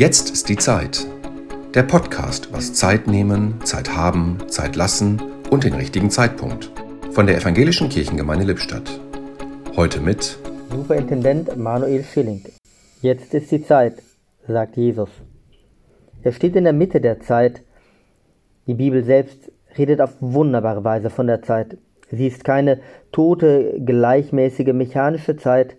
Jetzt ist die Zeit. Der Podcast was Zeit nehmen, Zeit haben, Zeit lassen und den richtigen Zeitpunkt. Von der Evangelischen Kirchengemeinde Lippstadt. Heute mit Superintendent Manuel Schilling. Jetzt ist die Zeit, sagt Jesus. Er steht in der Mitte der Zeit. Die Bibel selbst redet auf wunderbare Weise von der Zeit. Sie ist keine tote, gleichmäßige, mechanische Zeit,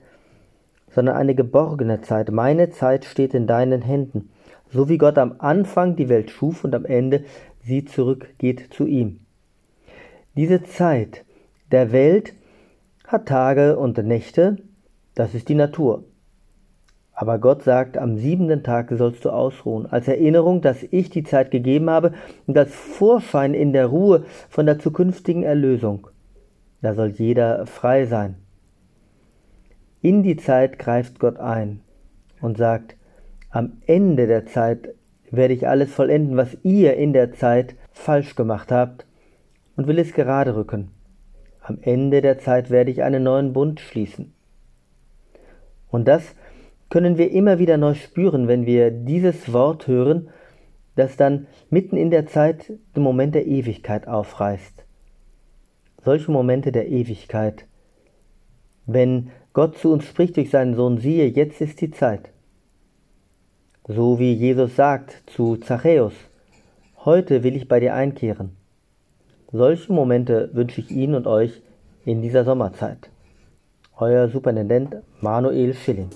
sondern eine geborgene Zeit. Meine Zeit steht in deinen Händen. So wie Gott am Anfang die Welt schuf und am Ende sie zurückgeht zu ihm. Diese Zeit der Welt hat Tage und Nächte, das ist die Natur. Aber Gott sagt, am siebenten Tag sollst du ausruhen, als Erinnerung, dass ich die Zeit gegeben habe und als Vorschein in der Ruhe von der zukünftigen Erlösung. Da soll jeder frei sein. In die Zeit greift Gott ein und sagt, am Ende der Zeit werde ich alles vollenden, was ihr in der Zeit falsch gemacht habt, und will es gerade rücken. Am Ende der Zeit werde ich einen neuen Bund schließen. Und das können wir immer wieder neu spüren, wenn wir dieses Wort hören, das dann mitten in der Zeit den Moment der Ewigkeit aufreißt. Solche Momente der Ewigkeit, wenn Gott zu uns spricht durch seinen Sohn, siehe, jetzt ist die Zeit. So wie Jesus sagt zu Zachäus, heute will ich bei dir einkehren. Solche Momente wünsche ich Ihnen und euch in dieser Sommerzeit. Euer Superintendent Manuel Schilling.